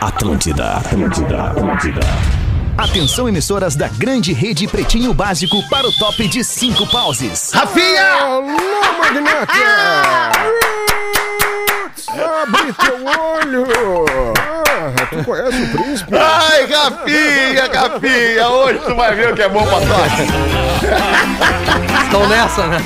Atlântida, Atlântida, Atlântida. Atenção, emissoras da grande rede Pretinho Básico para o top de cinco pauses. Rafinha! Alô, magnata! Abre teu olho! Tu conhece o príncipe? Ai, Rafinha, Rafinha! Hoje tu vai ver o que é bom pra tosse. Estão nessa, né?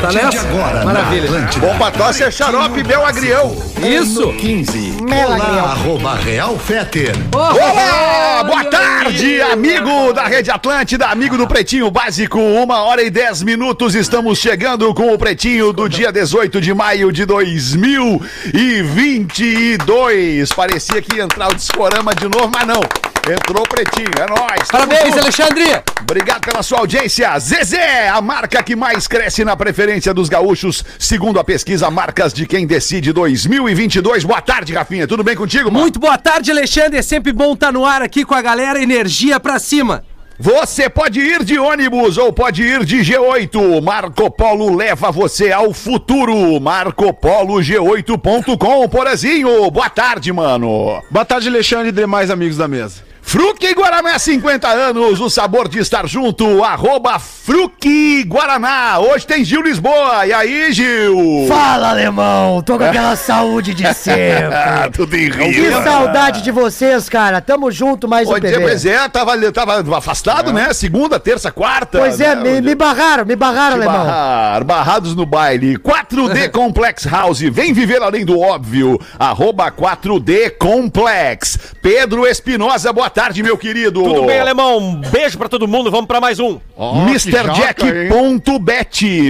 Tá nessa? agora, Maravilha. Bom pra tosse é xarope Bel Agrião. Isso! 15. Mela Olá, arroba Real Feter. Olá! Boa tarde, amigo da Rede Atlântida, amigo do Pretinho Básico. Uma hora e dez minutos, estamos chegando com o Pretinho do dia 18 de maio de 2022. Parecia que ia entrar o discorama de novo, mas não. Entrou Pretinho, é nóis. Parabéns, junto. Alexandre! Obrigado pela sua audiência. Zezé, a marca que mais cresce na preferência dos gaúchos, segundo a pesquisa Marcas de Quem Decide 2022. Boa tarde, Rafinha. Tudo bem contigo, mano? Muito boa tarde, Alexandre. É sempre bom estar no ar aqui com a galera. Energia pra cima. Você pode ir de ônibus ou pode ir de G8. Marco Polo leva você ao futuro. MarcoPoloG8.com, Porazinho. Boa tarde, mano. Boa tarde, Alexandre e demais amigos da mesa. Fruque Guaraná 50 anos, o sabor de estar junto. Arroba Fruque Guaraná. Hoje tem Gil Lisboa. E aí, Gil? Fala, alemão! Tô com aquela saúde de sempre. Tudo em Que Rio. saudade de vocês, cara. Tamo junto mais um dia, PB. pois é, tava, tava afastado, né? Segunda, terça, quarta. Pois é, né? me, me barraram, me barraram, alemão. Barrar, barrados no baile. 4D Complex House. Vem viver além do óbvio. Arroba 4D Complex. Pedro Espinosa, boa tarde, meu querido. Tudo bem, alemão? Um beijo pra todo mundo. Vamos pra mais um. MrJack.bet.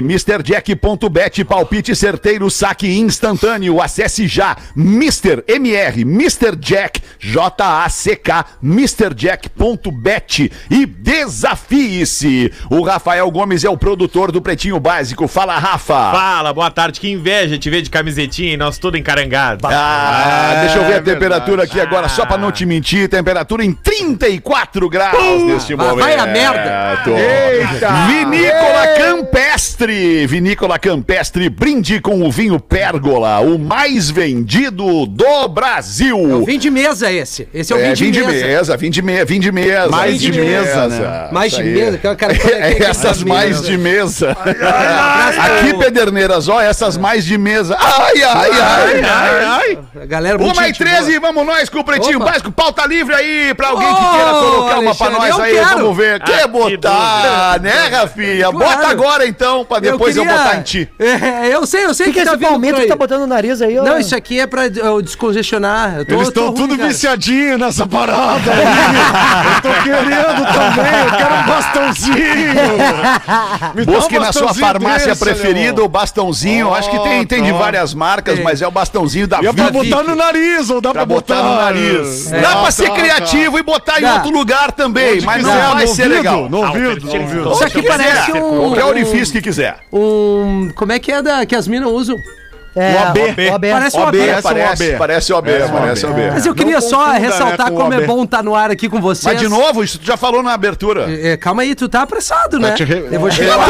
MrJack.bet. Palpite certeiro, saque instantâneo. Acesse já. Mr. MR. Mr. Jack. J-A-C-K. MrJack.bet. E desafie-se. O Rafael Gomes é o produtor do Pretinho Básico. Fala, Rafa. Fala, boa tarde. Que inveja te ver de camisetinha e nós tudo encarangados. Ah, deixa eu ver a temperatura aqui agora, só pra não te mentir. Temperatura em 34 graus neste vai- momento. vai a merda. Eita! Vinícola Campestre. Vinícola Campestre, brinde com o vinho Pérgola, o mais vendido do Brasil. É o vinho de mesa esse. Esse é o É, vinho de mesa. vinho de mesa, vinho de mesa. Mais vinho de mesa, né? Mais de mesa. Aquela cara É, essas mais de mesa. Abraço Aqui, pro- Pederneiras, ó, essas mais de mesa. Ai, ai, ai, ai, ai. Galera Uma e gente 13, vamos nós com o Pretinho Opa. Básico. Pauta livre aí pra alguém que queira colocar uma pra nós eu aí. quero. Vamos ver. Quer Ah, que botar, né, Rafinha? Claro. Bota agora então, pra depois eu, queria- botar em ti. É, eu sei, eu sei O que, que é tá esse palmito que tá botando no nariz aí? ó? Não, isso aqui é pra eu descongestionar. Eu tô, Eles eu estão tudo cara. viciadinhos nessa parada aí. Eu tô querendo também, eu quero um bastãozinho. Me dá um Busque na sua farmácia desse, preferida o bastãozinho. Acho que tem, tem de várias marcas, Tem. mas é o bastãozinho da E é pra botar no nariz, ou dá Pra pra, botar no nariz. É. Dá pra ser criativo e botar em outro lugar também, mas quiser, não vai ser legal. No ouvido, no ouvido. Isso aqui parece quiser. um- Qualquer orifício que quiser. Um. Como é que é da, que as minas usam? É, O AB. o AB. Parece OB, AB. Parece parece, OB. parece OB, parece OB. Mas eu queria só ressaltar né, com como o é bom estar no ar aqui com vocês. Mas de novo, isso tu já falou na abertura. É, calma aí, tu tá apressado, né? Eu vou chegar lá.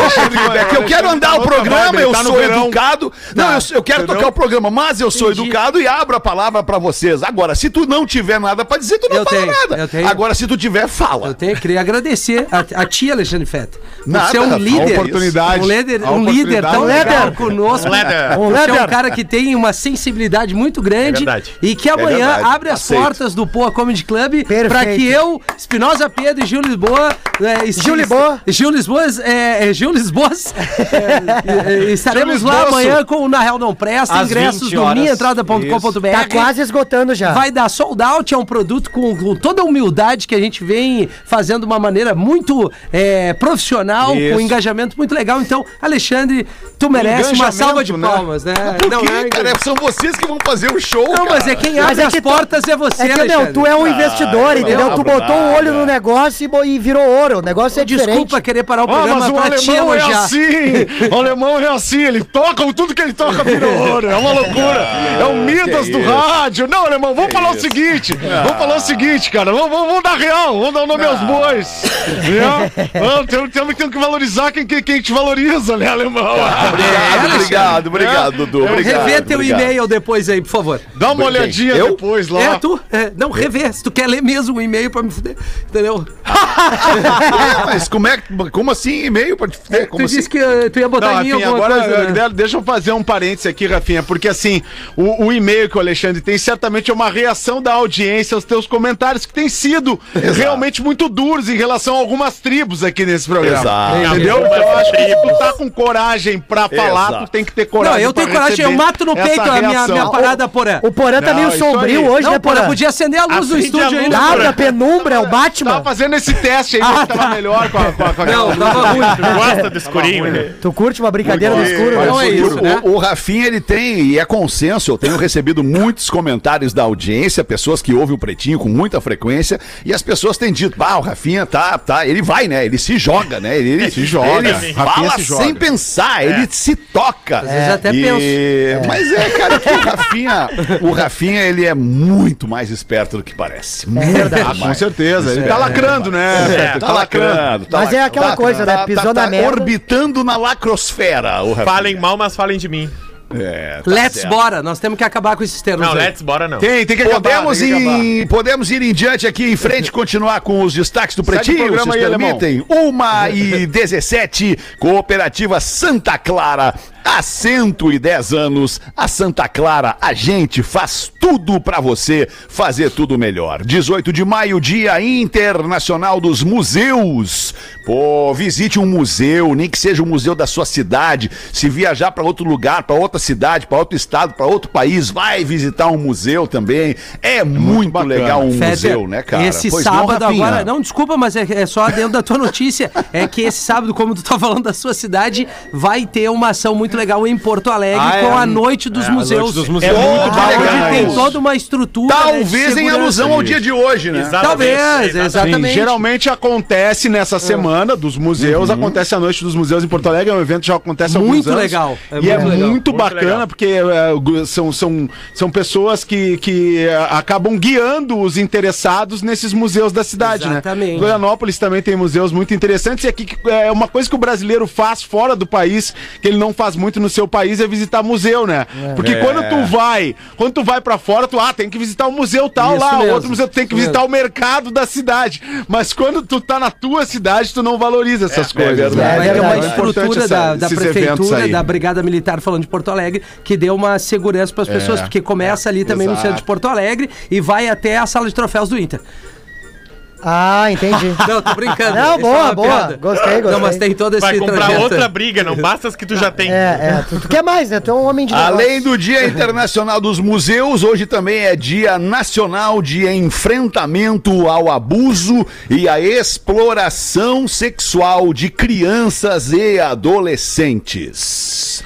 É que eu quero andar o programa, eu tá sou educado. Não, eu, eu quero tocar o programa, mas eu sou educado e abro a palavra pra vocês. Agora, se tu não tiver nada pra dizer, tu não fala nada. Agora, se tu tiver, fala. Eu tenho, queria agradecer a, ti, Alexandre Feta. Por Nada, ser um líder. oportunidade. Um líder, um tão legal Líder. conosco. Líder. Um Você é um líder. Cara que tem uma sensibilidade muito grande É e que amanhã verdade, abre as aceito. portas do Poa Comedy Club para que eu, Espinosa Pedro e Gil Lisboa. É, Gil Lisboa. Gil Lisboa. É, é, Gil Lisboa. é, é, estaremos Gil lá amanhã com o Na Real Não Presta. Às ingressos 20 no minhaentrada.com.br. Tá quase esgotando já. Vai dar sold out, é um produto com, com toda a humildade que a gente vem fazendo de uma maneira muito é, profissional, Isso. com um engajamento muito legal. Então, Alexandre, tu merece uma salva de né? palmas, né? Por Não, quê, é- cara? São vocês que vão fazer o show, Não, mas é cara. quem Mas abre é as que tu- portas é você, É que, meu, tu é um investidor, entendeu? não, Tu botou um nada. olho no negócio e, e virou ouro. O negócio é Desculpa diferente. querer parar o Ah, programa mas o pra te alemão é elogiar. assim! O alemão é assim, ele toca, tudo que ele toca vira ouro. É uma loucura. É o Midas que do isso. rádio. Não, alemão, vamos falar o seguinte. Vamos falar o seguinte, cara. Vamos, dar real, vamos dar o nome aos bois. Ah, Temos que valorizar quem, te valoriza, né, alemão? Obrigado, obrigado, obrigado, Dudu. É obrigado, Revê teu obrigado. e-mail depois aí, por favor. Dá uma olhadinha Eu? depois lá. É, tu? É, não, revê. Se tu quer ler mesmo o e-mail pra me fuder. Entendeu? Ah, mas como é que- como assim e-mail pra te fuder? Como tu assim? disse que eh, tu ia botar Não, em mim Rafinha, alguma agora coisa, né? eh, deixa eu fazer um parênteses aqui, Rafinha, porque assim, o, o e-mail que o Alexandre tem certamente é uma reação da audiência aos teus comentários, que têm sido realmente muito duros em relação a algumas tribos aqui nesse programa. Exato. Entendeu? Então eu acho que se tu tá com coragem pra falar, Exato. tu tem que ter coragem. Não, eu tenho pra coragem, eu mato no peito a minha, minha parada, Porã. O Porã tá Não, meio sombrio aí. hoje, Não, né, Porã, podia acender a luz do estúdio a aí, luz, né? Nada, penumbra, é o Tava Batman. fazendo esse teste aí, ver se tava melhor com a, com a, com a Não, tava ruim. Tu gosta do escurinho, né? Tu curte uma brincadeira no escuro, Não né? é isso, o, né? o, Rafinha, ele tem, e é consenso, eu tenho recebido muitos comentários da audiência, pessoas que ouvem o Pretinho com muita frequência, e as pessoas têm dito, ah, o Rafinha tá, tá, ele vai, né, ele se joga, né, ele, ele Se joga, ele fala se joga. sem pensar, ele se toca. Às vezes até penso. Mas é, cara, que o Rafinha, o Rafinha, ele é muito mais esperto do que parece. Muito verdade. Ah, com certeza. Ele tá lacrando, né? Tá lacrando, tá Mas é aquela tá- coisa, né? tá- Pisou tá- na tá merda. Orbitando na lacrosfera, o Rafinha. Falem mal, mas falem de mim. É, tá Let's certo. bora, nós temos que acabar com esses termos Não, aí. let's bora não. Tem, tem que acabar. Podemos, tem que acabar. ir, podemos ir em diante aqui em frente, continuar com os destaques do Segue o Pretinho, programa vocês aí, alemão. permitem? Uma e 17, Cooperativa Santa Clara. Há 110 anos, a Santa Clara, a gente faz tudo pra você fazer tudo melhor. 18 de maio, Dia Internacional dos Museus. Pô, visite um museu, nem que seja um museu da sua cidade. Se viajar pra outro lugar, pra outra cidade, pra outro estado, pra outro país, vai visitar um museu também. É, muito, bacana. legal um Feder, museu, né, cara? Esse Pois não, sábado Rafinha? agora. Não, desculpa, mas é, é só dentro da tua notícia. É que esse sábado, como tu tá falando da sua cidade, vai ter uma ação muito legal em Porto Alegre Ah, é? com a Noite dos É, a Noite Museus. dos Museus. É muito Onde bacana tem toda uma estrutura. né, Talvez em alusão ao dia de hoje, né? Exatamente, Talvez, exatamente. Sim, geralmente acontece nessa semana dos museus, acontece a noite dos museus em Porto Alegre, é um evento que já acontece há alguns Muito anos. legal, é e muito é legal. muito Muito bacana, legal. porque é, são, são, são pessoas que, que é, acabam guiando os interessados nesses museus da cidade, Exatamente. né? Florianópolis também tem museus muito interessantes, e aqui que- é uma coisa que o brasileiro faz fora do país, que ele não faz muito no seu país, é visitar museu, né? Porque quando tu vai, quando tu vai pra fora, tu, ah, tem que visitar o museu tal Isso lá, mesmo, outro museu, tu tem que visitar mesmo. o mercado da cidade. Mas quando tu tá na tua cidade, tu não valoriza essas coisas. verdade. né? Vai ter uma verdade. É importante estrutura essa- da, da prefeitura, da Brigada Militar falando de Porto Alegre, que deu uma segurança para as pessoas, porque começa ali também no centro de Porto Alegre e vai até a sala de troféus do Inter. Ah, entendi. Não, tô brincando. Não, é boa, uma boa. piada. Gostei, Não, mas gostei. tem todo esse Vai comprar trajeto. outra briga, não basta as que tu já tem. É, é. Tu, tu quer mais, né? Tu é um homem de Além negócio. do Dia Internacional dos Museus, hoje também é Dia Nacional de Enfrentamento ao Abuso e à Exploração Sexual de Crianças e Adolescentes.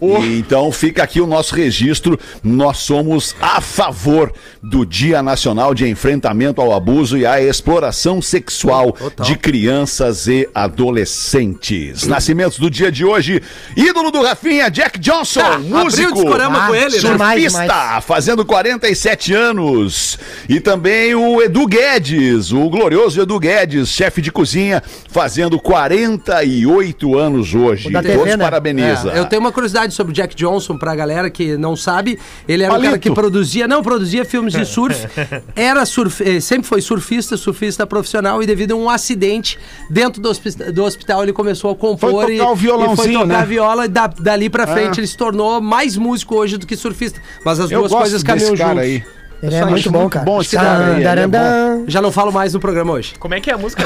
E então fica aqui o nosso registro. Nós somos a favor do Dia Nacional de Enfrentamento ao Abuso e à Exploração Sexual de Crianças e Adolescentes. Nascimentos do dia de hoje: ídolo do Rafinha, Jack Johnson, Ah, músico. Ah, com ele, né? sur- Demais, Surfista, demais. fazendo 47 anos. E também o Edu Guedes, o glorioso Edu Guedes, chefe de cozinha, fazendo 48 anos hoje. O da TV, Todos né? parabeniza. É, eu tenho uma curiosidade sobre o Jack Johnson pra galera que não sabe. Ele era um Palito. cara que produzia, não, produzia filmes de surf. Era surf, eh, sempre foi surfista, surfista profissional e devido a um acidente dentro do, hospi- do hospital ele começou a compor Foi e, tocar o e violãozinho, foi tocar né? viola e da- dali pra frente ele se tornou mais músico hoje do que surfista. Mas as Eu duas coisas caminham aí. Ele é muito bom, cara. bom esse cara aí, ele é Tan, Já não falo mais no programa hoje. Como é que é a música?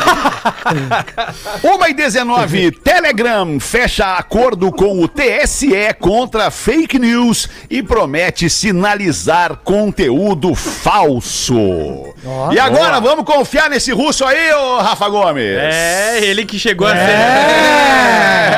Uma e 19, Telegram fecha acordo com o TSE contra fake news e promete sinalizar conteúdo falso. Ó. e agora, vamos confiar nesse russo aí, ô Rafa Gomes? é, ele que chegou a ser. É,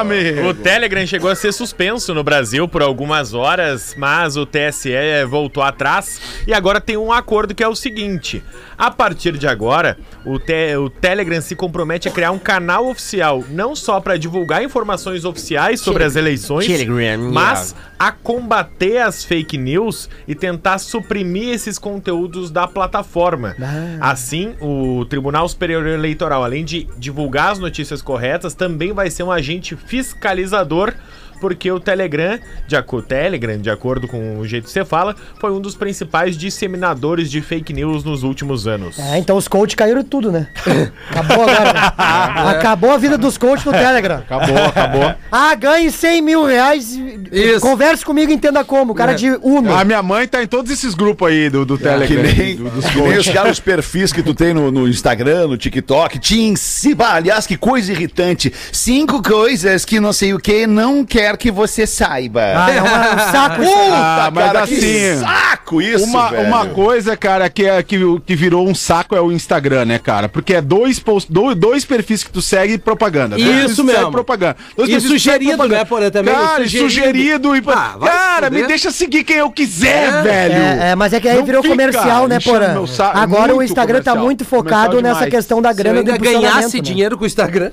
amigo. O Telegram chegou a ser suspenso no Brasil por algumas horas, mas o TSE voltou atrás e agora tem um acordo que é o seguinte: a partir de agora, o, Te- o Telegram se compromete a criar um canal oficial, não só para divulgar informações oficiais sobre as eleições, Telegram, mas a combater as fake news e tentar suprimir esses conteúdos da plataforma. Assim, o Tribunal Superior Eleitoral, além de divulgar as notícias corretas, também vai ser um agente fiscalizador porque o Telegram, de, aco- Telegram, de acordo com o jeito que você fala, foi um dos principais disseminadores de fake news nos últimos anos. É, então os coaches caíram tudo, né? Acabou agora. né? Acabou a vida dos coaches no Telegram. Acabou, acabou. Ah, ganhe 100 mil reais. Isso. Converse comigo e entenda como. Cara de Uno. A minha mãe tá em todos esses grupos aí do, do Que Telegram. nem, do- dos que nem os coaches. caras, os perfis que tu tem no, no Instagram, no TikTok, te ensina. Aliás, que coisa irritante. Cinco coisas que não sei o que não quer que você saiba. Ah, não, é um saco isso. Puta, Ah, mas cara, que assim, saco isso, Uma, velho. uma coisa, cara, que, é, que, que virou um saco é o Instagram, né, cara? Porque é dois, post, dois, dois perfis que tu segue e propaganda. Dois Isso que mesmo. propaganda. Dois E que sugerido, propaganda. né, Porã, também? Cara, sugerido. sugerido. e... Ah, cara, me deixa seguir quem eu quiser, velho. É, é, mas é que aí Não virou fica comercial, né, Porã? É Agora o Instagram tá comercial. muito focado nessa questão da Se eu grana do ainda ganhasse né? dinheiro com o Instagram.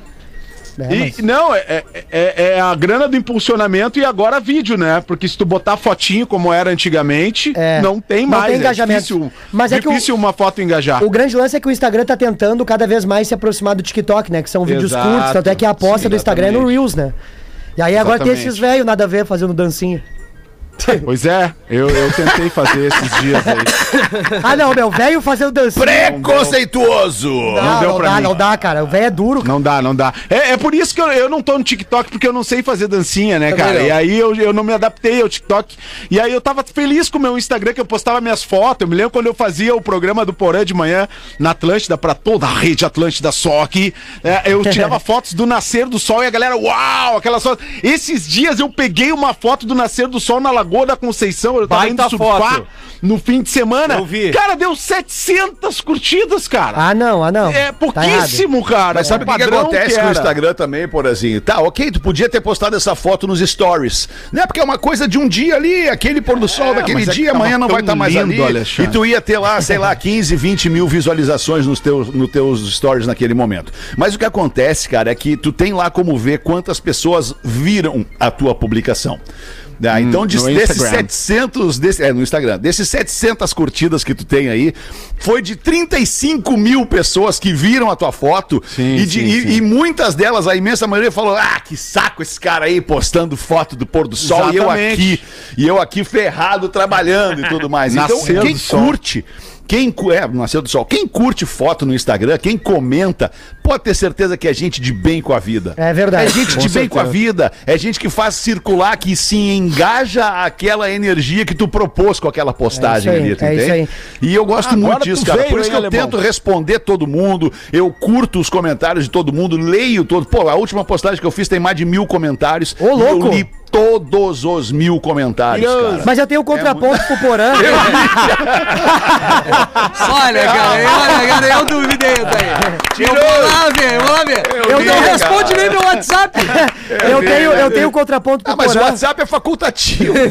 É, E- mas- não, é, é- é- é a grana do impulsionamento e agora vídeo, né? Porque se tu botar fotinho como era antigamente, É, não tem não mais. tem engajamento. É difícil, Mas é que o- difícil uma foto engajar. O grande lance é que o Instagram tá tentando cada vez mais se aproximar do TikTok, né? Que são vídeos Exato. curtos, tanto é que a aposta Sim, do Instagram é no. Reels, né? E aí agora tem Exatamente. esses velhos nada a ver fazendo dancinha. Pois é, eu, eu tentei fazer esses dias aí. Ah, não, meu, velho fazendo dancinha. Preconceituoso! Não, deu não pra dá, mim. não dá, cara. O velho é duro. cara. Não dá, não dá. É, é por isso que eu, eu não tô no TikTok, porque eu não sei fazer dancinha, né, Também cara? não. E aí eu, eu não me adaptei ao TikTok. E aí eu tava feliz com o meu Instagram, que eu postava minhas fotos. Eu me lembro quando eu fazia o programa do Porã de manhã na Atlântida, pra toda a rede Atlântida só aqui. É, eu tirava fotos do nascer do sol e a galera, uau, aquelas fotos. Esses dias eu peguei uma foto do nascer do sol na Lagoa da Conceição. Eu tava Baita indo surfar foto. no fim de semana. Eu vi. Cara, deu 700 curtidas, cara. Ah, não, ah, não. É Tá pouquíssimo, cara. Mas sabe o que, que Padrão acontece com o. Instagram também, por assim? Tá, ok, tu podia ter postado essa foto nos stories, né? Porque é uma coisa de um dia ali, aquele pôr do sol daquele mas é que dia, tava amanhã não tão vai estar mais lindo, ali. Alexandre. E tu ia ter lá, sei lá, 15, 20 mil visualizações nos teus, nos teus stories naquele momento. Mas o que acontece, cara, é que tu tem lá como ver quantas pessoas viram a tua publicação. Ah, então, de- desses Instagram. 700, desse, é, no Instagram, desses 700 curtidas que tu tem aí, foi de 35 mil pessoas que viram a tua foto Sim, e, de- sim, e- sim. e muitas delas, a imensa maioria, falou: Ah, que saco esse cara aí postando foto do pôr do sol e eu Exatamente. aqui, e eu aqui ferrado trabalhando e tudo mais. Então, quem sol. curte. Quem, é, nasceu do sol. Quem curte foto no Instagram, quem comenta, pode ter certeza que é gente de bem com a vida. É verdade. É gente Com de bem com a certeza. vida. É gente que faz circular, que se engaja aquela energia que tu propôs com aquela postagem É aí, ali, tu é entende? isso aí. E eu gosto Agora muito disso, tu cara. veio, Por isso hein, que eu alemão? tento responder todo mundo, eu curto os comentários de todo mundo, leio todo. Pô, a última postagem que eu fiz tem mais de mil comentários. Ô, louco! Eu todos os mil comentários, cara. Mas eu tenho o contraponto pro Porã. Olha, cara, olha, cara, eu duvidei daí. Eu vou lá ver, eu vou lá ver. Eu, vi, não cara. responde nem meu WhatsApp. eu, tenho, eu tenho o contraponto pro Ah, mas o Porã. WhatsApp é facultativo.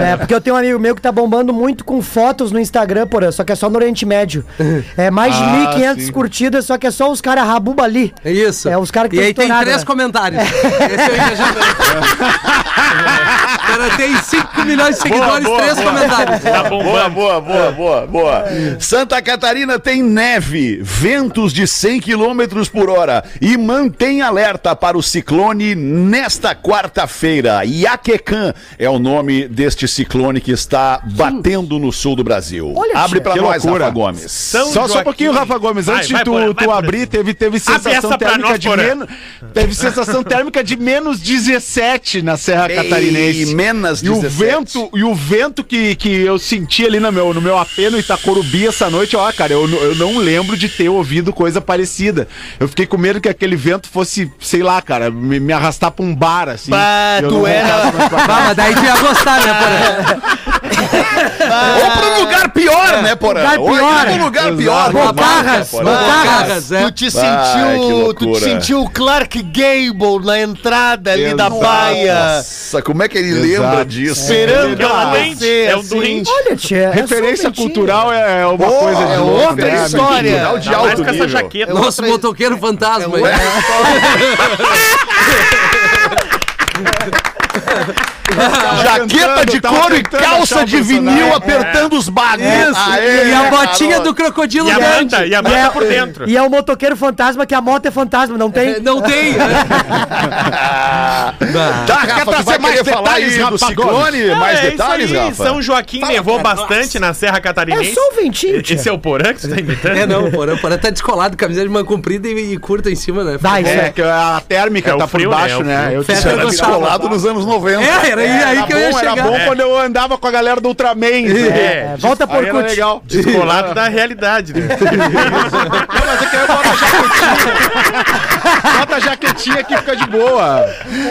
É, porque eu tenho um amigo meu que tá bombando muito com fotos no Instagram, Porã, só que é só no Oriente Médio. É mais de Ah, 1.500 sim. curtidas, só que é só os caras rabuba ali. É isso. É, os caras que E tão aí tem três né? comentários. Esse é o engajamento. O cara tem 5 milhões de seguidores, boa, três boa. comentários. Tá Boa, boa, boa, boa, boa. Santa Catarina tem neve, ventos de 100 km por hora e mantém alerta para o ciclone nesta quarta-feira. Iaquecan é o nome deste ciclone que está batendo no sul do Brasil. Olha, Abre para nós, loucura. Rafa Gomes. São Só, só um pouquinho, Rafa Gomes. Vai, Antes vai, de tu, vai, tu abrir, teve, teve sensação térmica nós, de menos. Teve sensação térmica de menos 17 na Serra Catarinense. menos E o 17. vento, e o vento que, que eu senti ali no meu, no meu AP no Itacorubi essa noite, ó, cara, eu, eu não lembro de ter ouvido coisa parecida. Eu fiquei com medo que aquele vento fosse, sei lá, cara, me, me arrastar pra um bar, assim. Bah, E tu era- voltasse mais pra Ah, casa. mas daí tu ia gostar, né, Porã? Ou para um lugar pior, né, Porã? lugar Ou pior. para um lugar Exato. pior. Bocarras, Porã. Bocarras, é. Tu te sentiu. Tu te sentiu o Clark Gable na entrada ali da Exato. baia. Nossa, como é que ele Exato. lembra disso? Esperando É um ela doente, nascer, é um doente. Olha, tia. é Referência um dentinho. cultural é é uma Pô, coisa de é louco, outra né, história. Cultural de mais alto com essa nível. jaqueta. Nosso outra- motoqueiro fantasma. aí. Jaqueta de couro e calça de vinil apertando os bagos. e a botinha do crocodilo E a grande. manta, e a manta por dentro. E é o motoqueiro fantasma, que a moto é fantasma, não tem? Não tem. Tá, Rafa, tu vai trazer mais querer falar aí detalhes, do ciclone? Mais é detalhes. Rafa? São Joaquim nevou bastante na Serra É Catarinense. só o ventinho, tia. Esse é o Porã que tu tá imitando? É, não, o Porã, o Porã tá descolado, camisa de manga comprida e, e curta em cima, né? Vai, isso É, é. que a térmica É tá frio, por né? baixo, É né? Eu gostava. descolado nos anos 90. É, era aí, aí era que eu ia bom, era chegar. bom quando eu andava com a galera do Ultraman. né? É, Volta por era legal. descolado da realidade, né? Não, mas é que aí eu boto a jaquetinha. Bota a jaquetinha que fica de boa.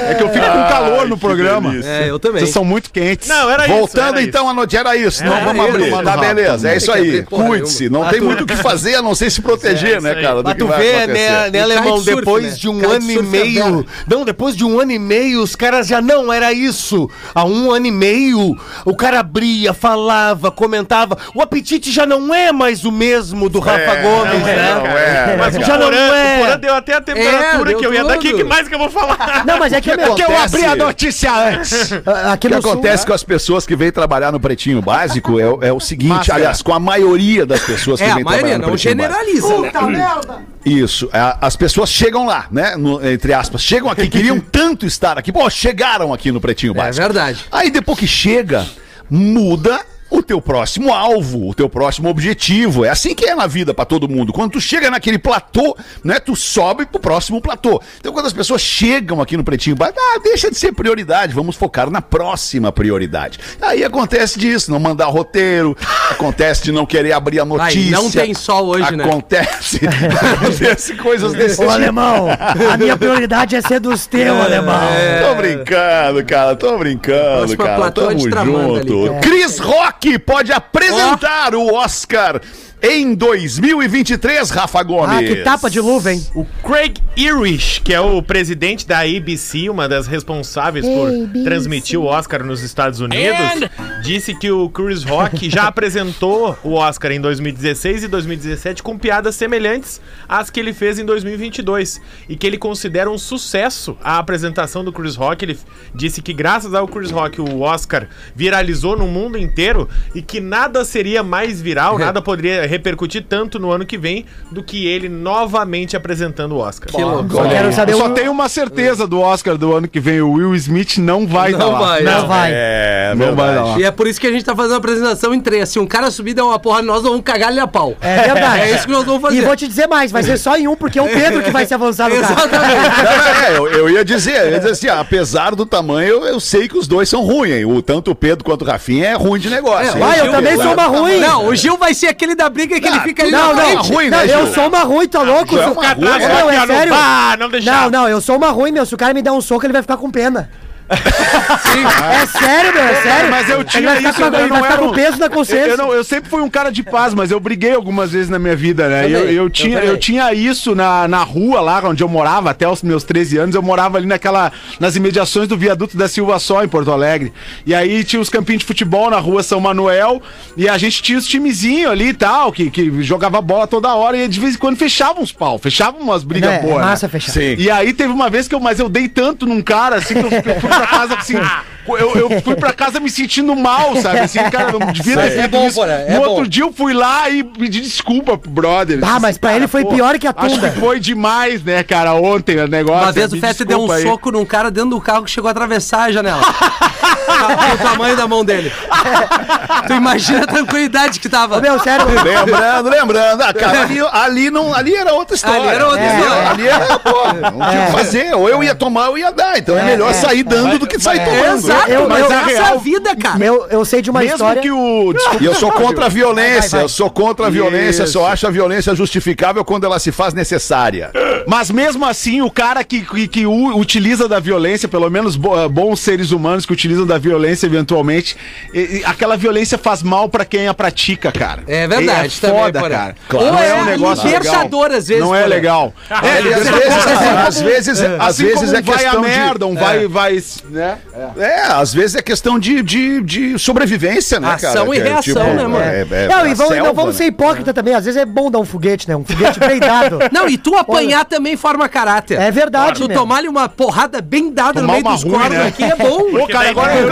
É que eu fico com calor no programa. É, eu também. Vocês são muito quentes. Não, era isso. Voltando era então, a notícia era isso. Não Era vamos abrir. Mandar Rafa. beleza. É isso aí. Cuide-se. Não tem muito o que fazer a não ser se proteger, É, né, cara? Mas tu vê, né, né, alemão, depois né? de um ano e é meio. brabo. Não, depois de um ano e meio, os caras já não era isso. Há um ano e meio, o cara abria, falava, comentava. O apetite já não é mais o mesmo do Rafa É, Gomes, não é, né? não é. Mas o Já não é. o Porã deu até a temperatura É, deu que eu ia dar. O que tudo. que mais que eu vou falar? Não, mas é que, Que eu Acontece. abri a notícia antes. aqui O que no sul, acontece com as pessoas que vêm trabalhar no Pretinho Básico é, o- é o seguinte, Máscara. aliás, com a maioria das pessoas que É, a vêm maioria, trabalhar no não Pretinho Básico. generaliza, né? Isso, a- as pessoas chegam lá, né? no- entre aspas, chegam aqui, queriam tanto estar aqui. Pô, chegaram aqui no Pretinho É verdade. Aí depois que chega, muda o teu próximo alvo, o teu próximo objetivo. É assim que é na vida pra todo mundo. Quando tu chega naquele platô, né, tu sobe pro próximo platô. Então quando as pessoas chegam aqui no Pretinho Básico, ah, deixa de ser prioridade, vamos focar na próxima prioridade. Aí acontece disso, não mandar roteiro, acontece de não querer abrir a notícia. não tem sol hoje, né? Acontece, acontece coisas desse Ô, tipo. alemão, a minha prioridade é ser dos teus, alemão. Tô brincando, cara. Tô brincando, cara. platô Tamo é junto. ali. Chris Rock pode apresentar o Oscar em 2023, Rafa Gomes. Ah, que tapa de luva, hein? O Craig Irish, que é o presidente da ABC, uma das responsáveis por transmitir o Oscar nos Estados Unidos, disse que o Chris Rock já apresentou o Oscar em 2016 e 2017 com piadas semelhantes às que ele fez em 2022 e que ele considera um sucesso a apresentação do Chris Rock. Ele disse que graças ao Chris Rock o Oscar viralizou no mundo inteiro e que nada seria mais viral, nada poderia repercutir tanto no ano que vem do que ele novamente apresentando o Oscar. Que louco. Só quero saber Eu só um- tenho uma certeza do Oscar do ano que vem. O Will Smith não vai Não dar lá. vai, Não vai. É, Não vai dar lá. E é por isso que a gente tá fazendo a apresentação em três. Se um cara subir der uma porra, nós vamos cagar ele a pau. É verdade. É isso que nós vamos fazer. E vou te dizer mais, vai ser só em um, porque é o Pedro que vai se avançar no carro. Exatamente. Não, é, eu, eu ia dizer, eu ia dizer assim, ah, apesar do tamanho, eu, eu sei que os dois são ruins. hein? O, tanto o Pedro quanto o Rafinha é ruim de negócio. É? Vai, eu Gil- também sou uma ruim. Não, o Gil vai ser aquele da briga que ele fica ali Não, na não, frente. ruim, não, né, eu sou uma ruim, tá louco? tu é Se- uma Ficar atrás Não, é ó, sério? Não, não, eu sou uma ruim, meu. Se o cara me der um soco, ele vai ficar com pena. É sério, meu, é sério. Mas eu tinha isso, com, eu não era com peso na Eu, consciência. eu não- eu sempre fui um cara de paz, mas eu briguei algumas vezes na minha vida, né? Eu, eu eu tinha, eu tinha isso na, na rua lá onde eu morava até os meus 13 anos. Eu morava ali naquela, nas imediações do viaduto da Silva Só, em Porto Alegre. E aí tinha os campinhos de futebol na rua São Manuel. E a gente tinha os timezinhos ali e tal, que, que jogava bola toda hora. E de vez em quando fechavam uns pau, fechavam umas brigas É, boas. né? massa fechar. Sim. E aí teve uma vez que eu, mas eu dei tanto num cara, assim, que eu, que eu fui pra casa, assim, eu, eu fui pra casa me sentindo mal, sabe? Assim, cara, não devia ter É feito bom, isso. É No bom. outro dia eu fui lá e pedi desculpa pro brother. Ah, mas pra ele foi pior que a Acho tunda. que foi demais, né, cara, ontem o negócio. Uma vez o Fete deu um aí. soco num cara dentro do carro que chegou a atravessar a janela. o tamanho da mão dele. tu imagina a tranquilidade que tava. Ô, meu, sério. Lembrando, lembrando. Ah, cara, ali, ali, não, ali era outra história. Ali era outra Ali história. Ali era, pô, não tinha o que fazer. Ou eu ia tomar ou ia dar. Então é, melhor sair dando do que sair tomando. Exato, Eu- mas eu- essa é a real- vida, cara. Meu, eu sei de uma Mesmo história. que o. Desculpa, E eu sou contra a violência, Vai, vai, vai. eu sou contra a violência, Isso. só acho a violência justificável quando ela se faz necessária. Mas mesmo assim, o cara que, que, que utiliza da violência, pelo menos bo- bons seres humanos que utilizam da violência, violência eventualmente. E- e aquela violência faz mal pra quem a pratica, cara. É verdade, é também, foda, cara. Ou Não é um negócio libertador, legal. às vezes, Não é legal. É, e às vezes, às vezes, às assim vezes como é vai a questão merda, de... um vai, vai, né? É, às vezes é questão de, de, de sobrevivência, né, cara? Ação e é reação, né, mano? É, é, não, a e vamos, selva, não vamos né? ser hipócrita também. Às vezes é bom dar um foguete, né? Um foguete bem dado. Não, e tu apanhar também forma caráter. É verdade, Tu tomar-lhe uma porrada bem dada no meio dos ruim, cornos né? aqui é bom. Pô, cara, agora eu,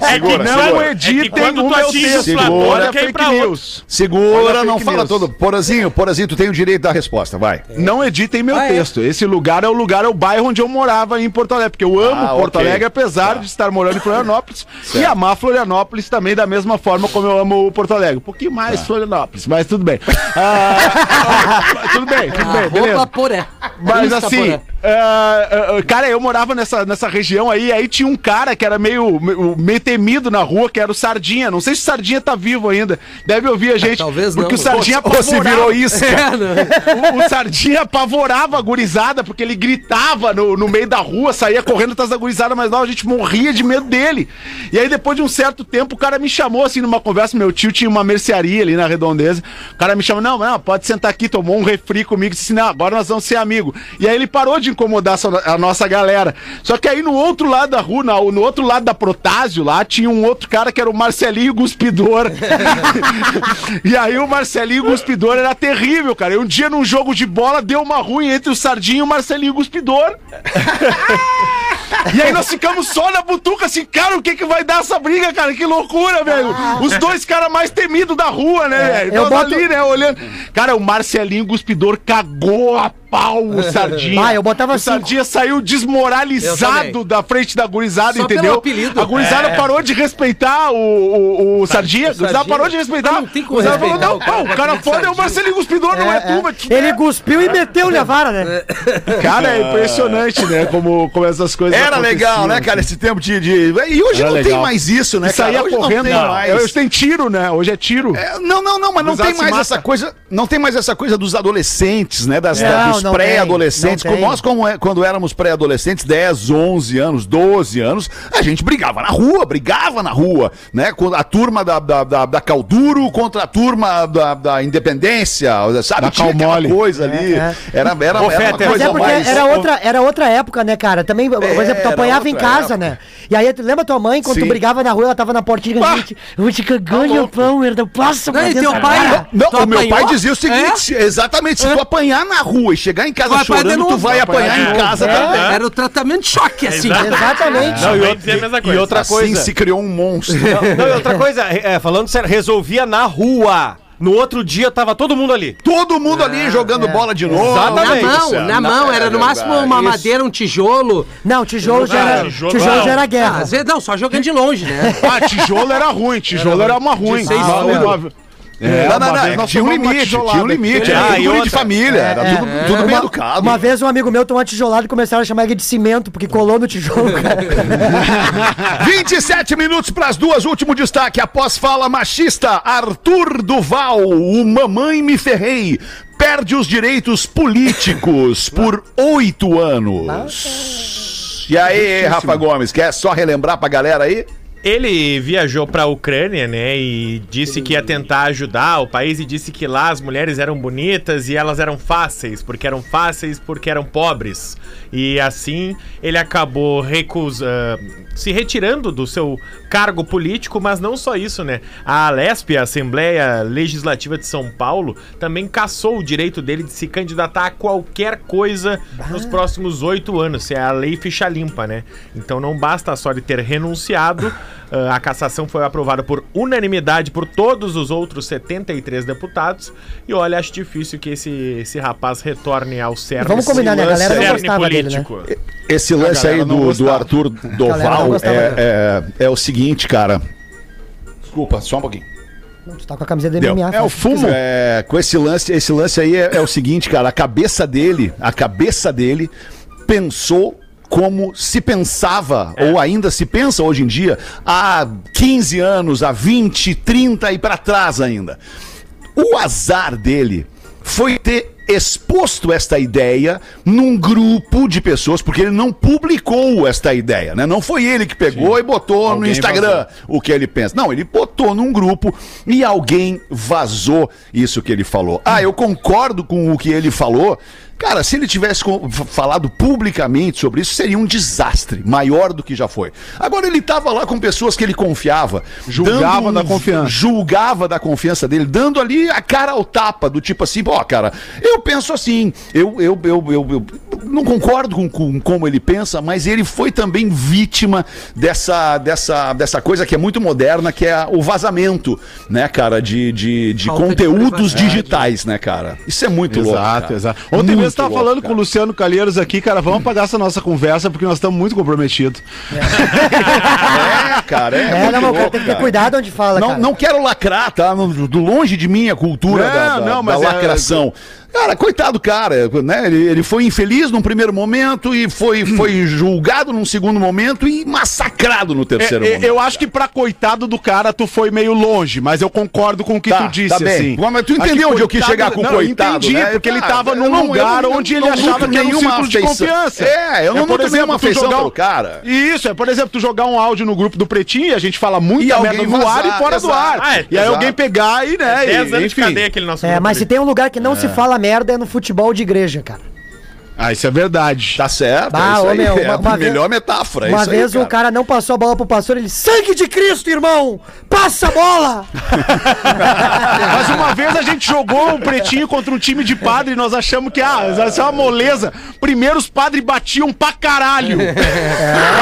que Segura, não segura. editem É que quando o tu meu atinge o texto. platô, Segura, tu quer ir fake pra outro. news. Segura, Olha não fake fala news. todo. Porazinho, Porazinho, tu tem o direito da resposta, vai. Não editem meu Ah, é? texto. Esse lugar é o lugar, é o bairro onde eu morava em Porto Alegre. Porque eu amo Porto ok. Alegre, apesar de estar morando em Florianópolis. e amar Florianópolis também da mesma forma como eu amo Porto Alegre. Um pouquinho mais Florianópolis, mas tudo bem. Ah, tudo bem, tudo bem, beleza. Mas assim, ah, cara, eu morava nessa, nessa região aí, aí tinha um cara que era meio, meio, meio temido na rua, que era o Sardinha. Não sei se o Sardinha tá vivo ainda. Deve ouvir a gente. talvez porque não. o Sardinha Ou se virou. É, não. o, o Sardinha apavorava a gurizada, porque ele gritava no, no meio da rua, saía correndo atrás da gurizada, mas não, a gente morria de medo dele. E aí, depois de um certo tempo, o cara me chamou, assim, numa conversa, meu tio tinha uma mercearia ali na Redondeza, o cara me chamou, não, não, pode sentar aqui, tomou um refri comigo, disse, não, agora nós vamos ser amigos. E aí ele parou de incomodar a nossa galera. Só que aí, no outro lado da rua, no outro lado da Protásio, lá, tinha um outro cara que era o Marcelinho Guspidor. e aí o Marcelinho Guspidor era terrível, cara. E um dia num jogo de bola deu uma ruim entre o Sardinho e o Marcelinho Guspidor. E aí nós ficamos só na butuca assim, cara, o que que vai dar essa briga, cara? Que loucura, velho. Os dois caras mais temidos da rua, né, velho? eu boto- ali, né, olhando. Cara, o Marcelinho Guspidor cagou a pau o Sardinha. Ah, eu botava o cinco. Sardinha saiu desmoralizado da frente da gurizada, Só entendeu? apelido. A gurizada parou de respeitar o, o, o Sardinha. A gurizada Sardinha. parou de respeitar. Não tem como respeitar falou, o cara, não, o o cara foda é o. Marcelinho Guspidor, não é, É, tu, é. mas Ele cuspiu e meteu-lhe a vara, né? Cara, é impressionante, né? Como, como essas coisas Era legal, né, cara? Esse tempo de. de- E hoje Era não tem legal. mais isso, né, saía Hoje correndo, Não tem mais. Hoje tem tiro, né? Hoje é tiro. É, não, não, não, mas não tem mais essa coisa, não tem mais essa coisa dos adolescentes, né, das, Não, da- dos não pré-adolescentes. tem, não Como tem. nós, como é- quando éramos pré-adolescentes, 10, 11 anos, 12 anos, a gente brigava na rua, brigava na rua, né, com a turma da, da, da, da Calduro contra a turma da, da Independência, sabe? Da Tinha aquela Calmole. coisa ali, É, é. era, era, Ô, era é era outra, era outra época, né, cara? Também, por exemplo, tu apanhava em casa, época. né? E aí, tu lembra tua mãe, quando tu brigava na rua, ela tava na portinha, Ah! gente, eu vou te cagar no pão, merda, passa Não, pra e dentro teu pai-. Não, Tu o meu pai dizia o seguinte, exatamente, se tu apanhar na rua e chegar em casa chorando, tu vai apanhar em casa É. também. Era o tratamento de choque, assim. Exatamente. Não, e outra- dizer a mesma e coisa. Assim se criou um monstro. Não, e outra coisa, é, falando sério, resolvia na rua. No outro dia tava todo mundo ali. Todo mundo ali jogando bola de novo. Na Exatamente. mão, Isso, na mão, era no máximo uma Isso. madeira, um tijolo. Não, tijolo já era, tijolo já era Ah, guerra. às vezes, não, só jogando de longe, né? Ah, tijolo era ruim, tijolo era uma ruim. seis Uma- furos. uma- É, não, não, uma não. vez é tinha um limite, tinha um limite. Era Ah, e de família. Era tudo, tudo bem Uma, educado. uma vez um amigo meu tomou uma tijolada e começaram a chamar ele de cimento, porque colou no tijolo, cara. 27 minutos para as duas, último destaque. Após fala machista, Arthur Duval, o Mamãe Me Ferrei, perde os direitos políticos por oito anos. E aí, Rafa Gomes, quer só relembrar pra galera aí? Ele viajou pra Ucrânia, né, e disse que ia tentar ajudar o país e disse que lá as mulheres eram bonitas e elas eram fáceis, porque eram fáceis porque eram pobres. E assim ele acabou recusa, se retirando do seu cargo político, mas não só isso, né? A Alesp, a Assembleia Legislativa de São Paulo, também cassou o direito dele de se candidatar a qualquer coisa nos próximos oito anos. É a lei ficha limpa, né? Então não basta só ele ter renunciado. Ah, a cassação foi aprovada por unanimidade por todos os outros 73 deputados. E olha, acho difícil que esse, esse rapaz retorne ao cerne. Vamos combinar, né? A galera não gostava dele, né? Esse lance aí do, do. Arthur Doval é, é, é o seguinte, cara. Desculpa, só um pouquinho. Tu tá com a camiseta da. MMA. É o fumo. É, com esse lance, esse lance aí é, é o seguinte, cara, a cabeça dele, a cabeça dele pensou como se pensava, ou ainda se pensa hoje em dia, há 15 anos, há 20, 30 e pra trás ainda. O azar dele foi ter exposto esta ideia num grupo de pessoas, porque ele não publicou esta ideia, né? Não foi ele que pegou e botou no Alguém Instagram o que ele pensa. Não, ele botou num grupo e alguém vazou isso que ele falou. Ah, eu concordo com o que ele falou. Cara, se ele tivesse falado publicamente sobre isso, seria um desastre, maior do que já foi. Agora ele tava lá com pessoas que ele confiava, Julgava dando da confiança. julgava da confiança dele, dando ali a cara ao tapa, do tipo assim, ó, cara, eu penso assim, eu, eu, eu, eu, eu não concordo com, com como ele pensa, mas ele foi também vítima dessa, dessa, dessa coisa que é muito moderna, que é o vazamento, né, cara, de, de, de Falta de conteúdos privacidade. digitais, né, cara? Isso é muito louco. Exato, cara. exato. Ontem mesmo Muito você louco, falando com o Luciano Calheiros aqui, cara. Vamos apagar essa nossa conversa porque nós estamos muito comprometidos. É, cara, é, É, muito não, mas o cara louco, tem que ter cuidado onde fala, Não, cara. não quero lacrar, tá? Do longe de mim a cultura Não, da, da- não, da mas é- lacração. Cara, coitado do cara, né? Ele, ele foi infeliz num primeiro momento e foi, foi julgado num segundo momento e massacrado no terceiro É, é, momento. eu acho que pra coitado do cara, tu foi meio longe, mas eu concordo com o que Tá, tu disse, tá bem. assim. Mas tu entendeu que onde eu quis coitado- chegar com o não, coitado, entendi, né? porque ele tava num não- eu lugar não- onde ele achava que era um círculo de confiança. É, eu não por nutro exemplo, nenhuma afeição jogar um- cara. Isso, é, por exemplo, tu jogar um áudio no grupo do Pretinho e a gente fala muita E alguém merda no ar vazar, e fora do exato. ar. Ah, é, e aí exato. alguém pegar e, né, 10 e, de enfim. cadeia aquele nosso É, mas se tem um lugar que não se fala merda é no futebol de igreja, cara. Ah, isso é verdade. Tá certo, Bah, é isso ô, aí. meu, é uma- a vez- melhor metáfora. é Uma isso aí, vez o cara não passou a bola pro pastor, ele, sangue de Cristo, irmão! Passa a bola! Mas uma vez a gente jogou o pretinho contra um time de padre e nós achamos que, ah, vai ser uma moleza. Primeiro os padres batiam pra caralho.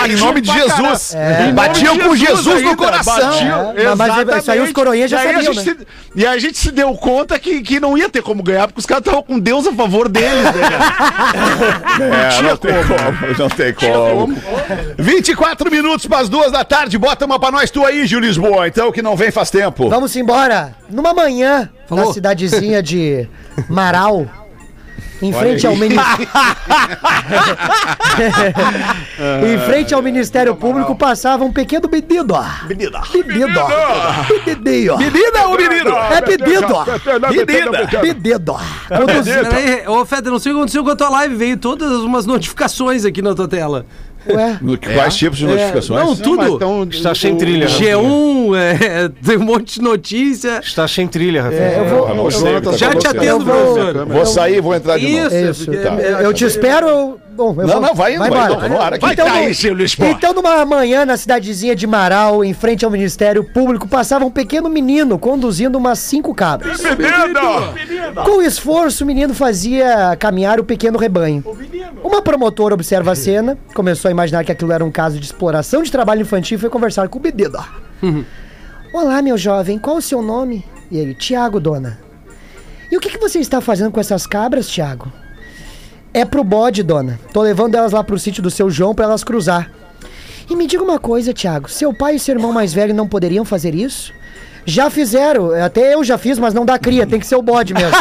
Ah, em nome de pra Jesus. caralho. Em nome Batiam de com Jesus no coração. batiam- É, mas Exatamente. isso aí os coroinhas já E aí a sabiam, gente se- E a gente se deu conta que, que não ia ter como ganhar, porque os caras estavam com Deus a favor deles, né, cara? É, não tem como, não tem como. 24 minutos para as duas da tarde. Bota uma pra nós tu aí, Gil Lisboa, então, que não vem faz tempo. Vamos embora. Numa manhã, Falou. na cidadezinha de Marau, em frente ao Ministério. em frente ao Ministério Público passava um pequeno pedido. Pedido. Pedido. Pedidinho. Menina ou menino? É pedido. Menina. Pedido. Ô Feder, não sei o que aconteceu com a tua live, veio todas umas notificações aqui na tua tela. Ué. Quais tipos de notificações? Não, tudo. Então, Está sem trilha, G1, é, tem um monte de notícia. Está sem trilha, Rafael. É, eu vou, não sei, eu vou- tá Já te atendo, Eu vou- professor. Vou sair, vou entrar de novo. Isso, Isso. porque Tá. é- Eu te espero. Eu- Bom, eu Não, vou- não, vai indo, vai embora. indo, tô no ar aqui. Vai Então, tá Lisboa. Então, numa manhã na cidadezinha de Marau, em frente ao Ministério Público, passava um pequeno menino conduzindo umas cinco cabras. Com esforço, o menino fazia caminhar o pequeno rebanho. Uma promotora observa a cena, começou a imaginar que aquilo era um caso de exploração de trabalho infantil e foi conversar com o menino. Olá, meu jovem, qual o seu nome? E ele, Tiago, dona. E o que, que você está fazendo com essas cabras, Tiago? É pro bode, dona. Tô levando elas lá pro sítio do seu João pra elas cruzar. E me diga uma coisa, Tiago. Seu pai e seu irmão mais velho não poderiam fazer isso? Já fizeram. Até eu já fiz, mas não dá cria. Tem que ser o bode mesmo.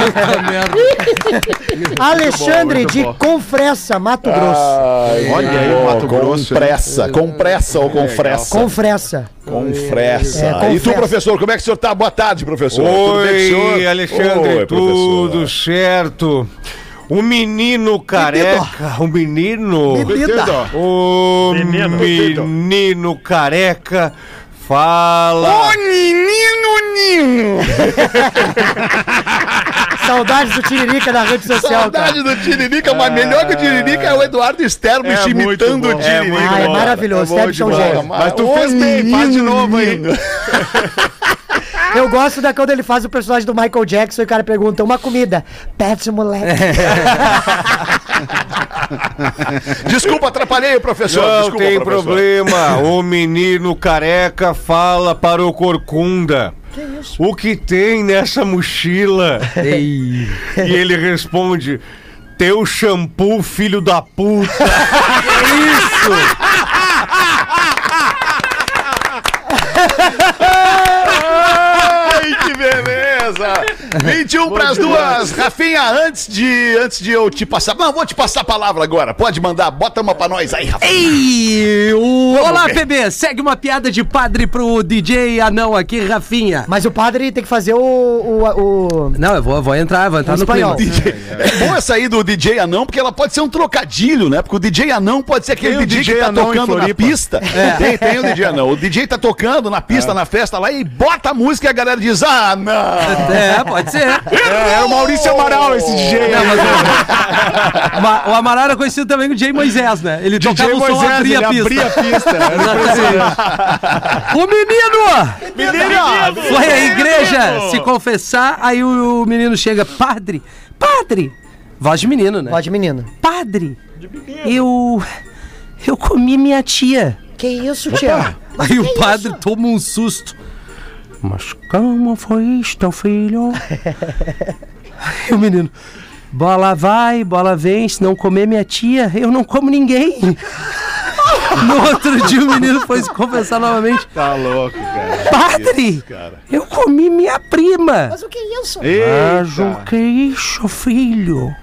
Alexandre de Confressa, Mato Grosso. Olha aí, Mato Grosso, Com pressa, com pressa ou com fressa? Confressa. Com fressa. É, e tu, professor, como é que o senhor tá? Boa tarde, professor. Tudo bem, Oi, senhor? Alexandre, Oi, tudo certo. O menino careca, o menino. O Menino. menino careca fala. menino, Nino! Saudades do Tiririca da rede social, cara. Saudade do Tiririca, mas melhor que o Tiririca é o Eduardo Sterblitch É imitando o Tiririca. É muito Ah, é maravilhoso. É bom Stepson demais. gênio. Mas tu Ô, fez bem, faz de menino, novo aí. Eu gosto da quando ele faz o personagem do Michael Jackson e o cara pergunta uma comida. Pede moleque. Desculpa, atrapalhei o professor. Não Desculpa, tem professor. problema. O menino careca fala para o corcunda. O que tem nessa mochila? Ei. E ele responde: Teu shampoo, filho da puta. 21 pras duas. Rafinha, antes de, antes de eu te passar. Não, vou te passar a palavra agora. Pode mandar, bota uma pra nós aí, Rafinha. Ei! o- Olá, ver. PB! Segue uma piada de padre pro DJ anão aqui, Rafinha. Mas o padre tem que fazer o. o, o- Não, eu vou, eu vou entrar, vou entrar O no espanhol. clima. É bom essa aí do DJ Anão, porque ela pode ser um trocadilho, né? Porque o DJ Anão pode ser aquele DJ, DJ que tá tocando na pista. Tem, tem o DJ Anão. O DJ tá tocando na pista, na festa lá, e bota a música e a galera diz: Ah, não! É, pode ser. É, era o Maurício Amaral, esse DJ aí. O Ma- O Amaral era conhecido também como DJ Moisés, né? Ele DJ tocava o som, Moisés, abria ele a pista. abria a pista. O menino! Menino! Foi à igreja se confessar, aí o, o menino chega, padre, padre! Voz de menino, né? Pode, menino. Padre, eu. Eu comi minha tia. Que isso, tia? Aí o padre toma um susto. Mas como foi isto, filho? Aí o menino. Bola vai, bola vem, se não comer minha tia, eu não como ninguém. No outro dia o menino foi se confessar novamente. Tá louco, cara. Padre, eu comi minha prima. Mas o que é isso? Mas o que é isso, filho?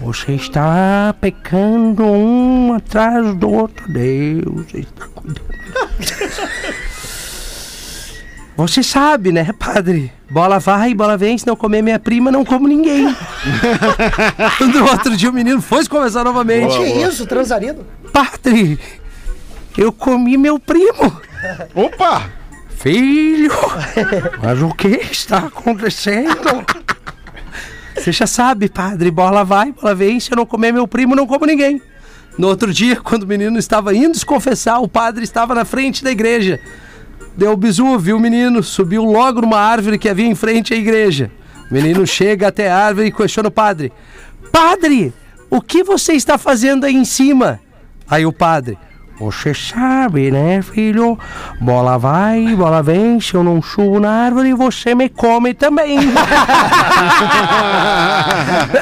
Você está pecando um atrás do outro. Deus está cuidando. Você sabe, né, padre? Bola vai, bola vem, se não comer minha prima, não como ninguém. no outro dia o menino foi se conversar novamente. Que isso, transarido? Padre, eu comi meu primo. Opa! Filho, mas o que está acontecendo? Você já sabe, padre, bola vai, bola vem, se eu não comer meu primo, não como ninguém. No outro dia, quando o menino estava indo se confessar, o padre estava na frente da igreja. Deu o bisu, viu o menino, subiu logo numa árvore que havia em frente à igreja. O menino chega até a árvore e questiona o padre: Padre, o que você está fazendo aí em cima? Aí o padre: Você sabe, né, filho? Bola vai, bola vem, se eu não subo na árvore, você me come também.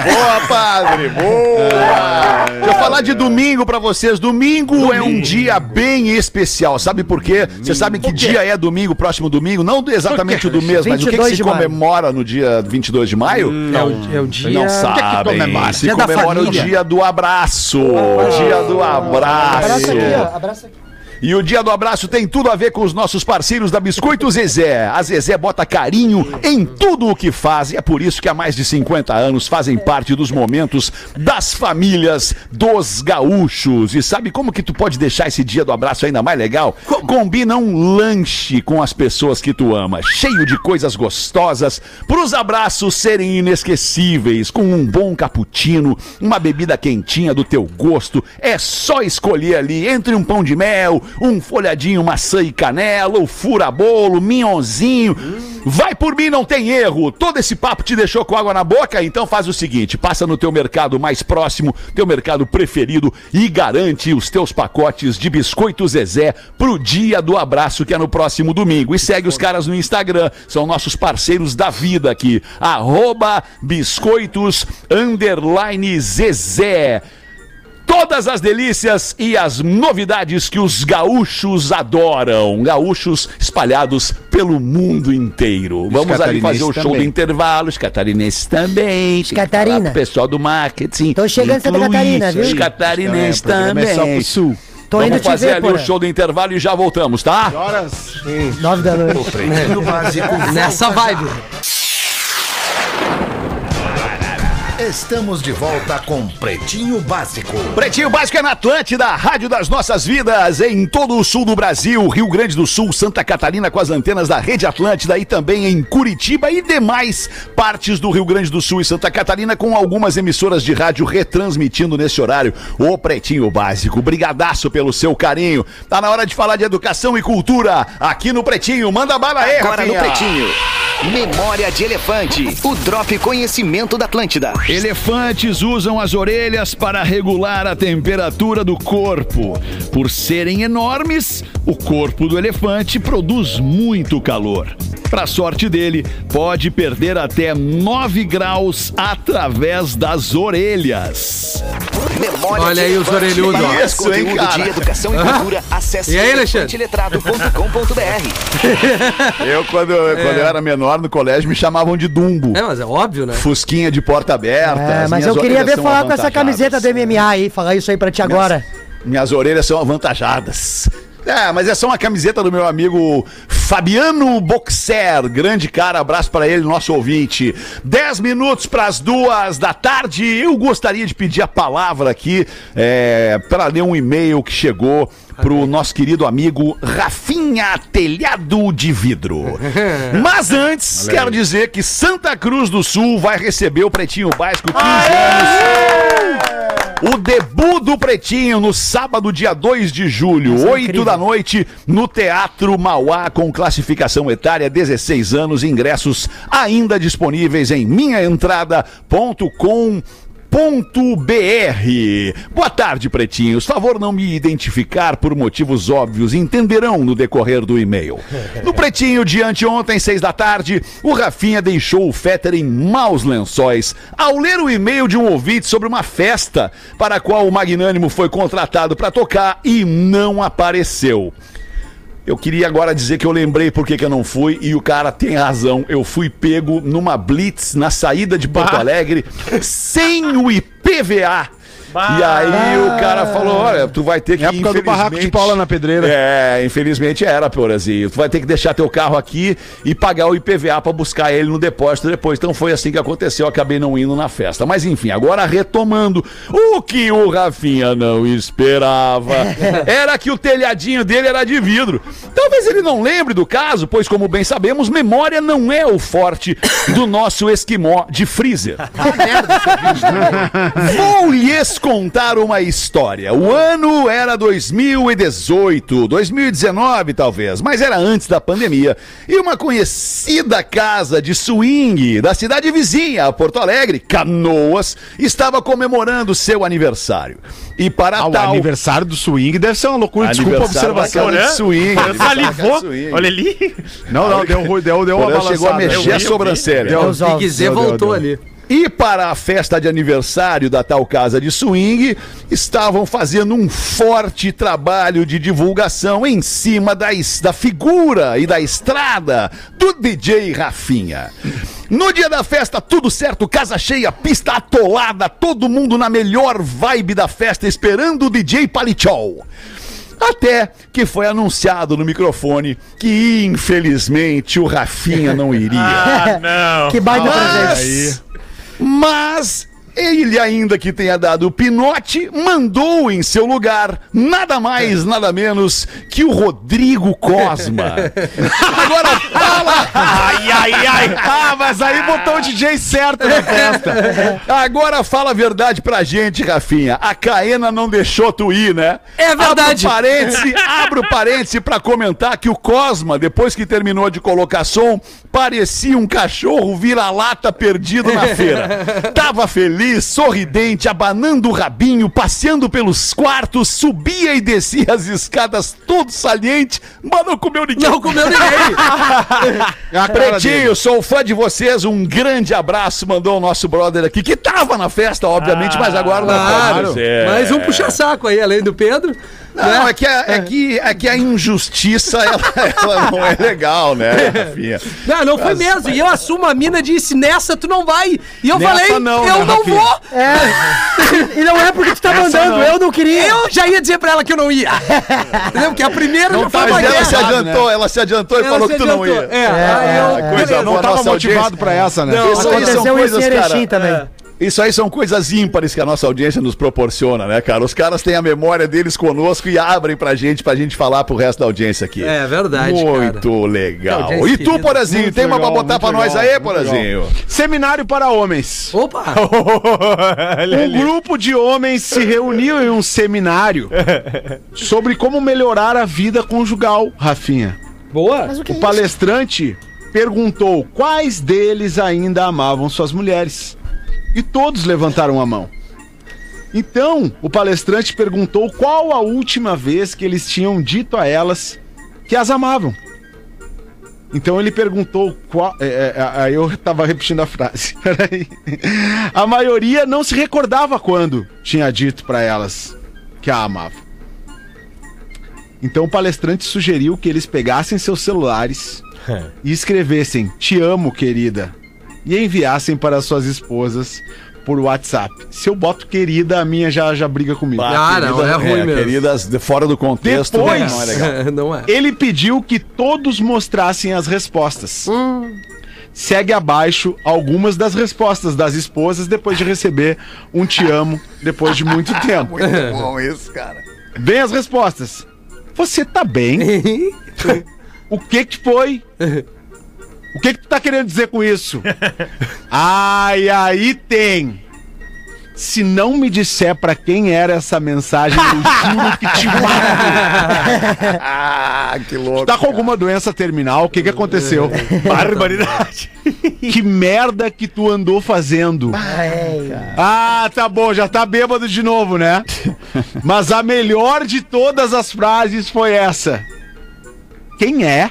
Boa, padre! Boa! Deixa eu falar de domingo pra vocês. Domingo, é um dia bem especial. Sabe por quê? Vocês sabem que dia é domingo, próximo domingo? Não exatamente o do mês, mas o que, que 22 se de maio. comemora no dia 22 de maio? é, o, é o dia. Não sabem. comemora? Se Dia da comemora o família. dia do abraço. O dia do Abraça abraço. aqui, ó. Abraça aqui. E o dia do abraço tem tudo a ver com os nossos parceiros da Biscoito Zezé. A Zezé bota carinho em tudo o que faz e é por isso que há mais de 50 anos fazem parte dos momentos das famílias dos gaúchos. E sabe como que tu pode deixar esse dia do abraço ainda mais legal? Combina um lanche com as pessoas que tu ama, cheio de coisas gostosas, para os abraços serem inesquecíveis, com um bom cappuccino, uma bebida quentinha do teu gosto. É só escolher ali entre um pão de mel, um folhadinho maçã e canela, o fura-bolo, minhonzinho. Vai por mim, não tem erro. Todo esse papo te deixou com água na boca? Então faz o seguinte, passa no teu mercado mais próximo, teu mercado preferido e garante os teus pacotes de biscoito Zezé pro dia do abraço que é no próximo domingo. E segue os caras no Instagram, são nossos parceiros da vida aqui. Arroba biscoitos underline Zezé. Todas as delícias e as novidades que os gaúchos adoram. Gaúchos espalhados pelo mundo inteiro. Vamos ali fazer o show do também. intervalo. Os catarinenses também. Que Catarina. pessoal do marketing. Tô chegando em Santa Catarina, viu? Os catarinenses É, o programa é só também. pro sul. Tô Vamos fazer ver, ali o porra. show do intervalo e já voltamos, tá? Horas. Nove da noite. Nessa vibe. Estamos de volta com Pretinho Básico. Pretinho Básico é na Atlântida, Rádio das Nossas Vidas, em todo o sul do Brasil, Rio Grande do Sul, Santa Catarina com as antenas da Rede Atlântida e também em Curitiba e demais partes do Rio Grande do Sul e Santa Catarina com algumas emissoras de rádio retransmitindo nesse horário o Pretinho Básico. Brigadaço pelo seu carinho. Tá na hora de falar de educação e cultura aqui no Pretinho. Manda bala aí, Agora no Rafinha. Pretinho. Memória de Elefante. O Drop Conhecimento da Atlântida. Elefantes usam as orelhas para regular a temperatura do corpo. Por serem enormes, o corpo do elefante produz muito calor. Para sorte dele, pode perder até 9 graus através das orelhas. Memória Olha aí os orelhudos, Isso, hein, conteúdo cara? de educação e cultura, acesse E aí. Eu, quando, eu- quando eu era menor no colégio, me chamavam de Dumbo. É, mas é óbvio, né? Fusquinha de porta aberta. É, as mas minhas eu queria ver falar com essa camiseta do MMA aí, falar isso aí pra ti agora. Minhas orelhas são avantajadas. É, mas é só uma camiseta do meu amigo Fabiano Boxer. Grande cara, abraço pra ele, nosso ouvinte. Dez minutos pras duas da tarde. Eu gostaria de pedir a palavra aqui é, para ler um e-mail que chegou pro nosso querido amigo Rafinha Telhado de Vidro. Mas antes, quero dizer que Santa Cruz do Sul vai receber o Pretinho Básico 15 anos. O debut do Pretinho no sábado, dia 2 de julho, Nossa, 8 incrível. da noite, no Teatro Mauá, com classificação etária 16 anos, ingressos ainda disponíveis em minhaentrada.com. BR. Boa tarde, pretinhos. Favor não me identificar por motivos óbvios, entenderão no decorrer do e-mail. No pretinho de anteontem, seis da tarde, o Rafinha deixou o Fetter em maus lençóis ao ler o e-mail de um ouvinte sobre uma festa para a qual o Magnânimo foi contratado para tocar e não apareceu. Eu queria agora dizer que eu lembrei por que eu não fui e o cara tem razão. Eu fui pego numa blitz na saída de Porto. Alegre sem o IPVA. Bah. E aí o cara falou: olha, tu vai ter que Época do barraco de Paula na pedreira. É, infelizmente era, Porazinho. Tu vai ter que deixar teu carro aqui e pagar o IPVA pra buscar ele no depósito depois. Então foi assim que aconteceu. Eu acabei não indo na festa. Mas enfim, agora retomando. O que o Rafinha não esperava era que o telhadinho dele era de vidro. Talvez ele não lembre do caso, pois, como bem sabemos, memória não é o forte do nosso esquimó de freezer. Vou lhes contar uma história. O ano era 2018, 2019 talvez, mas era antes da pandemia. E uma conhecida casa de swing da cidade vizinha, Porto Alegre, Canoas, estava comemorando seu aniversário. E para Ah, o tal aniversário do swing deve ser uma loucura. Desculpa a observação. de swing. Salivou. de swing. Olha ali. Não, não, deu, ruim, deu, deu uma balançada. chegou a Eu mexer vi, a eu vi. sobrancelha. Deu. Big Z Deu, deu, voltou deu. ali. E para a festa de aniversário da tal casa de swing, estavam fazendo um forte trabalho de divulgação em cima da, da figura e da estrada do DJ Rafinha. No dia da festa, tudo certo, casa cheia, pista atolada, todo mundo na melhor vibe da festa, esperando o DJ Palichol. Até que foi anunciado no microfone que, infelizmente, o Rafinha não iria. Ah, não. Que baita Mas, presente. Mas ele, ainda que tenha dado o pinote, mandou em seu lugar nada mais, nada menos que o Rodrigo Cosma. Agora fala! Ai, ai, ai. Ah, mas aí botou o DJ certo na festa. Agora fala a verdade pra gente, Rafinha. A Caena não deixou tu ir, né? É verdade. Abro parêntese, abro parêntese pra comentar que o Cosma, depois que terminou de colocar som, parecia um cachorro vira-lata perdido na feira. Tava feliz, sorridente, abanando o rabinho, passeando pelos quartos, subia e descia as escadas todo saliente, mas não comeu ninguém. Não comeu ninguém. É Pretinho, dele. sou fã de vocês. Um grande abraço, mandou o nosso brother aqui, que tava na festa, obviamente, mas agora não Claro. pode ser. Mais um puxa-saco aí, além do Pedro. Não, né? é que a, é que, é que a injustiça, ela, ela não é legal, né, Rafinha? Não, não foi mesmo. E eu assumo, a mina disse, nessa tu não vai. E eu Nessa falei, não, eu né, não Rafinha? vou. É. E não é porque tu tá mandando, eu não queria. Eu já ia dizer pra ela que eu não ia. Entendeu? Porque a primeira já foi Mas uma ela se adiantou, ela se adiantou e Ela falou que tu não ia. É, aí eu- coisa Eu não tava motivado pra essa, né? Isso aí são Aconteceu isso em coisas, Erechim cara. também. Isso aí são coisas ímpares que a nossa audiência nos proporciona, né, cara? Os caras têm a memória deles conosco e abrem pra gente, pra gente falar pro resto da audiência aqui. É verdade, Muito legal. Audiência E tu. Porazinho, Muito tem uma pra legal, botar pra nós legal, aí, muito Porazinho? Seminário para homens. Opa! Um grupo de homens se reuniu em um seminário sobre como melhorar a vida conjugal, Rafinha. Boa! Mas o que é O isso? palestrante perguntou quais deles ainda amavam suas mulheres. E todos levantaram a mão. Então, o palestrante perguntou qual a última vez que eles tinham dito a elas que as amavam. Então ele perguntou qual. é, é, aí eu tava repetindo a frase. Peraí. A maioria não se recordava quando tinha dito pra elas que a amava. Então o palestrante sugeriu que eles pegassem seus celulares e escrevessem Te amo, querida. E enviassem para suas esposas por WhatsApp. Se eu boto querida, a minha já, já briga comigo. Ah, não, é ruim mesmo. Queridas, de fora do contexto, Depois- né, não é legal. não é. Ele pediu que todos mostrassem as respostas. Segue abaixo algumas das respostas das esposas depois de receber um te amo depois de muito tempo. Muito bom isso, cara. Vem as respostas. Você tá bem? O que que foi? O que que tu tá querendo dizer com isso? Ai, aí tem. Se não me disser pra quem era essa mensagem, eu juro que te mato. Ah, que louco. Tá com alguma doença terminal? O que que aconteceu? Barbaridade. Que merda que tu andou fazendo? Ah, tá bom, já tá bêbado de novo, né? Mas a melhor de todas as frases foi essa. Quem é?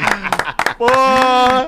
Pô,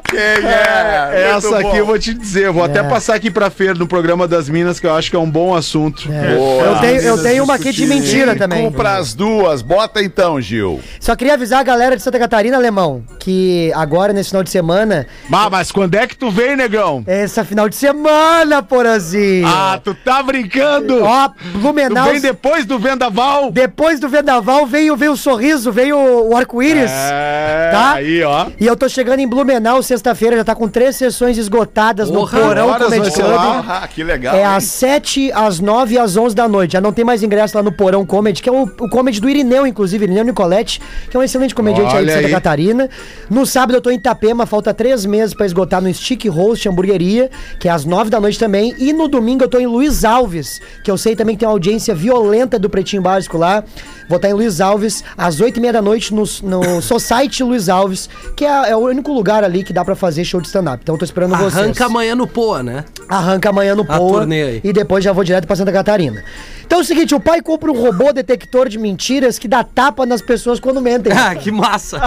Quem é? essa Muito aqui bom. eu vou te dizer, vou até passar aqui pra Fer no programa das Minas, que eu acho que é um bom assunto. Boa. Eu tenho, eu tenho uma aqui de mentira também. Compra as duas. Bota então, Gil. Só queria avisar a galera de Santa Catarina, alemão, que agora, nesse final de semana, Mas, mas quando é que tu vem, negão? essa final de semana, Porazinho. Ah, tu tá brincando? Ó, tu Blumenau. vem depois do vendaval? Depois do vendaval veio, veio o sorriso, veio o arco-íris. É, Tá? aí, ó. E eu tô chegando em Blumenau sexta-feira, já tá com três sessões esgotadas Porra, no Porão Comedy Club. Ah, que legal. É hein? às 7, às 9 e às 11 da noite. Já não tem mais ingresso lá no Porão Comedy, que é o, o comedy do Irineu, inclusive, Irineu Nicoletti, que é um excelente comediante aí de Santa aí. Catarina. No sábado eu tô em Itapema, falta três meses pra esgotar no Stick Roast Hamburgueria, que é às 9 da noite também. E no domingo eu tô em Luiz Alves, que eu sei também que tem uma audiência violenta do Pretinho Básico lá. Vou estar em Luiz Alves, às 8 e meia da noite, no, no Society Luiz Alves, que é, é o único lugar ali que dá pra fazer show de stand-up. Então eu tô esperando vocês. Arranca amanhã no Poa, né? Arranca amanhã no Poa e depois já vou direto pra Santa Catarina. Então é o seguinte, o pai compra um robô detector de mentiras que dá tapa nas pessoas quando mentem. Ah, que massa.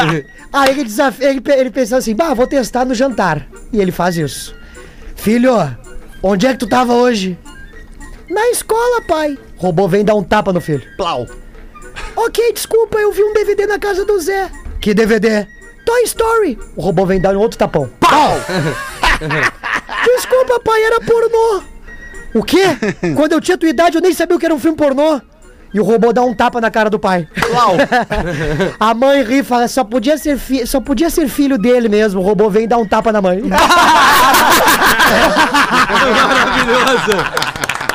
Aí ele, desafia, ele, ele pensa assim, bah, vou testar no jantar. E ele faz isso. Filho, onde é que tu tava hoje? Na escola, pai. O robô vem dar um tapa no filho. Plau. Ok, desculpa, eu vi um DVD na casa do Zé. Que DVD? Toy Story. O robô vem dar um outro tapão. Pau! Desculpa, pai, era pornô. O quê? Quando eu tinha tua idade, eu nem sabia o que era um filme pornô. E o robô dá um tapa na cara do pai. A mãe ri e fala, só podia, ser fi- só podia ser filho dele mesmo. O robô vem e dá um tapa na mãe. Maravilhoso.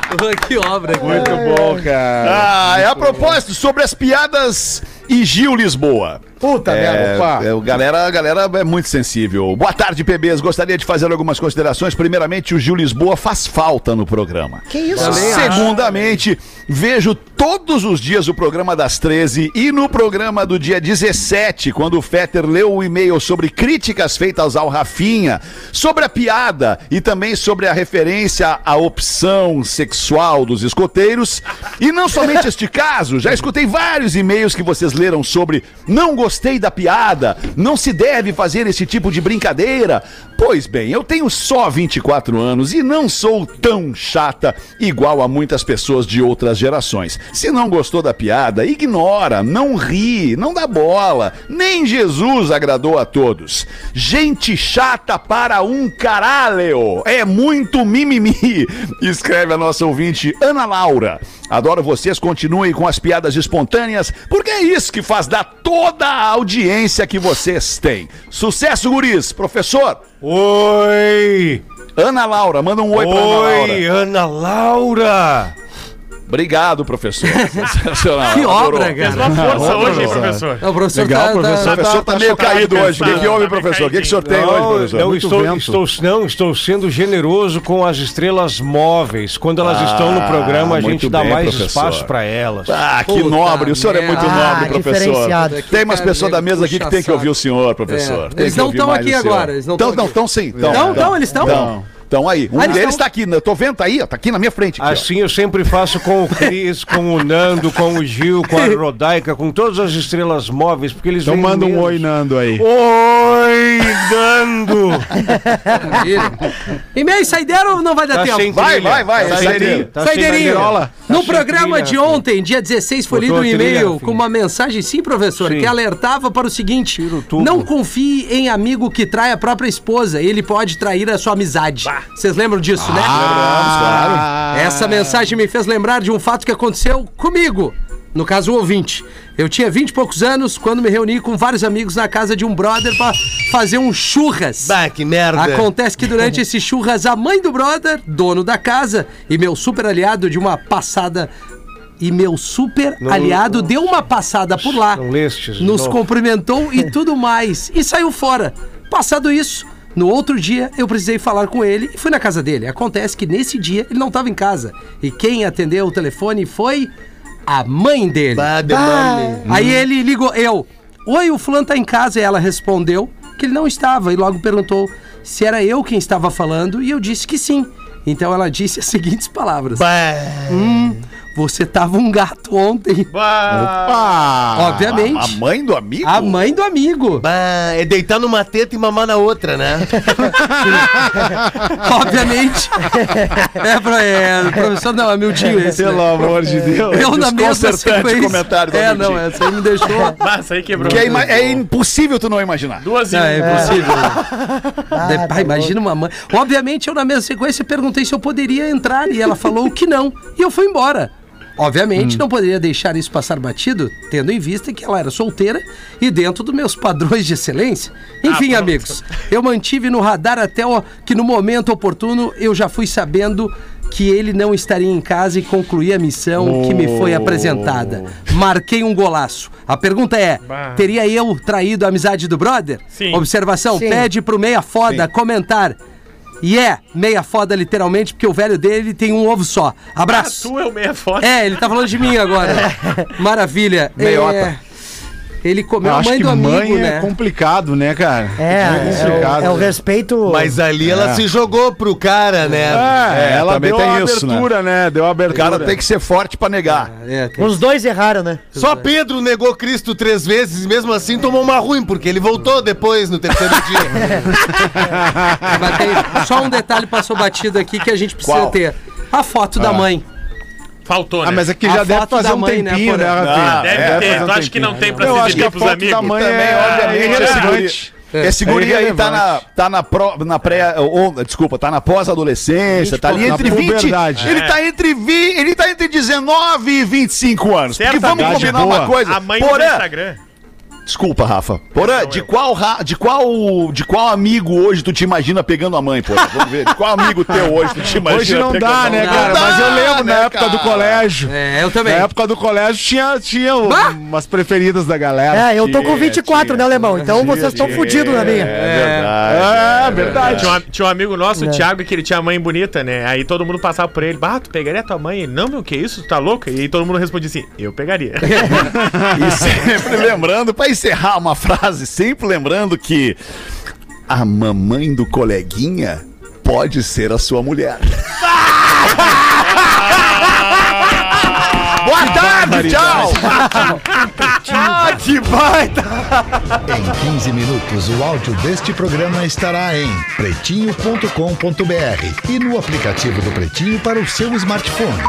que obra, cara. Muito bom, cara. Ah, é a propósito sobre as piadas e Gil Lisboa. Puta É, merda. é, galera, a galera é muito sensível. Boa tarde, PBs. Gostaria de fazer algumas considerações. Primeiramente, o Gil Lisboa faz falta no programa. Que isso? Segundamente, vejo todos os dias o programa das 13 e no programa do dia 17, quando o Fetter leu o e-mail sobre críticas feitas ao Rafinha, sobre a piada e também sobre a referência à opção sexual dos escoteiros. E não somente este caso, já escutei vários e-mails que vocês leram sobre não gostei da piada, não se deve fazer esse tipo de brincadeira. Pois bem, eu tenho só 24 anos e não sou tão chata igual a muitas pessoas de outras gerações. Se não gostou da piada, ignora, não ri, não dá bola. Nem Jesus agradou a todos. Gente chata para um caralho. É muito mimimi. Escreve a nossa ouvinte Ana Laura. Adoro vocês, continuem com as piadas espontâneas, porque é isso que faz dar toda a audiência que vocês têm. Sucesso, guris. Professor, Oi! Ana Laura, manda um oi, pra Ana Oi, Laura. Ana Laura! Obrigado, professor. Sensacional. Que Adorou. obra, Fez cara. uma força hoje, hein, professor? Não, o professor Legal, tá, professor. O tá- professor tá, meio chocado, caído hoje. O que, que houve, Tá meio professor? O que, que o senhor tem Não, hoje, professor? não, estou, estou, não, estou sendo generoso com as estrelas móveis. Quando elas estão no programa, a gente dá bem, mais professor. espaço para elas. Ah, que Puta nobre. O senhor é muito merda. nobre, Ah, professor. Tem umas pessoas da mesa aqui que tem que ouvir o senhor, professor. É. Eles não ouvir tão mais aqui o agora, eles não estão sim. Não, não, eles estão? Tão. Então aí, um Ah, eles deles tão- tá aqui, eu tô vendo, tá aí, ó, tá aqui na minha frente. Aqui, ó. Assim eu sempre faço com o Cris, com o Nando, com o Gil, com a Rodaica, com todas as estrelas móveis, porque eles Então manda um oi, Nando aí. Oi, Nando! E-mail saideira ou não vai dar Tá tempo? Vai, vai, vai, Tá sem saideira. trilha. Tá Saideirinho. No Tá sem programa trilha, de ontem, dia 16, foi lido um e-mail com uma mensagem, sim, professor, Sim. que alertava para o seguinte: não confie em amigo que trai a própria esposa, ele pode trair a sua amizade. Vocês lembram disso, né? Ah, Essa mensagem me fez lembrar de um fato que aconteceu comigo. No caso, o ouvinte. Eu tinha 20 e poucos anos quando me reuni com vários amigos na casa de um brother pra fazer um churras. Bah, que merda. Acontece que durante esse churras, a mãe do brother, dono da casa, e meu super aliado de uma passada. E meu super aliado deu uma passada por lá. De Nos novo. cumprimentou e tudo mais. E saiu fora. Passado isso, no outro dia eu precisei falar com ele e fui na casa dele. Acontece que nesse dia ele não estava em casa. E quem atendeu o telefone foi a mãe dele. Bah, demônio. Aí ele ligou, eu. Oi, o fulano tá em casa. E ela respondeu que ele não estava. E logo perguntou se era eu quem estava falando. E eu disse que sim. Então ela disse as seguintes palavras. Hum, você tava um gato ontem. Ah, Obviamente. A mãe do amigo? A mãe do amigo. Bah, é deitar numa teta e mamar na outra, né? Obviamente. é, pro, é, professor, não, é Mildinho esse. Pelo né? amor de Deus. Eu na mesma sequência. comentário do É, Mildinho. não, essa aí me deixou. Mas aí quebrou. Que é, ima- é impossível tu não imaginar. Duas e Não, um. é impossível. Pai, imagina uma mãe. Obviamente, eu na mesma sequência perguntei se eu poderia entrar e ela falou que não. E eu fui embora. Obviamente, Hum. não poderia deixar isso passar batido, tendo em vista que ela era solteira e dentro dos meus padrões de excelência. Enfim, pronto. amigos, eu mantive no radar até o, que no momento oportuno eu já fui sabendo que ele não estaria em casa e concluí a missão que me foi apresentada. Marquei um golaço. A pergunta é: Bah. teria eu traído a amizade do brother? Sim. Observação: Sim. pede pro meia foda comentar. E é meia foda literalmente, porque o velho dele tem um ovo só. Ah, Abraço. tu é o meia foda. É, ele tá falando de mim agora. Maravilha. Meiota. É, ele comeu Eu a acho mãe que do amigo, mãe né? é complicado, né, cara? É, é, complicado. o, é o respeito. Mas ali ela É. se jogou pro cara, né? É, ela também deu tem a isso, né? abertura, né? Deu a O abertura. cara tem que ser forte pra negar. É, tem- Os dois erraram, né? Só Pedro negou Cristo três vezes e mesmo assim tomou uma ruim, porque ele voltou depois no terceiro dia. mas tem- só um detalhe passou batido aqui que a gente precisa Qual? ter. A foto da mãe. Faltou, né? Ah, mas aqui A já deve fazer um mãe, tempinho, né? Rafinha? Deve É, ter. Tu acha que não tem pra Eu se acho que exibir a pros foto amigos? da mãe Também, é, obviamente, é irrelevante. Esse guri aí tá na, tá na, pró, na pré. Ou, desculpa, tá na pós-adolescência, tá ali entre 20. puberdade. Ele tá entre 20, ele tá entre 19 e 25 anos. Porque vamos combinar Boa. uma coisa. A mãe do Porã, Instagram. Desculpa, Rafa. Porã, de eu. qual, ra- de qual de qual amigo hoje tu te imagina pegando a mãe, Porã? Vamos ver. De qual amigo teu hoje tu te imagina Hoje não pegando dá, a né, mãe? cara? Não Mas eu dá, lembro né, na época do cara? colégio. É, eu também. Na época do colégio tinha, tinha Bah! umas preferidas da galera. É, eu tô com 24, né, alemão? Então vocês estão fodidos na minha. É verdade. É, verdade. Tinha um, tinha um amigo nosso, o Thiago, que ele tinha mãe bonita, né? Aí todo mundo passava por ele. Bah, tu pegaria tua mãe? Ele, não, meu, que isso? Tu tá louco? E aí todo mundo respondia assim, eu pegaria. E sempre lembrando, pra encerrar uma frase, sempre lembrando que a mamãe do coleguinha pode ser a sua mulher. Boa tarde, tchau! ah, que baita! Em 15 minutos, o áudio deste programa estará em pretinho.com.br e no aplicativo do Pretinho para o seu smartphone.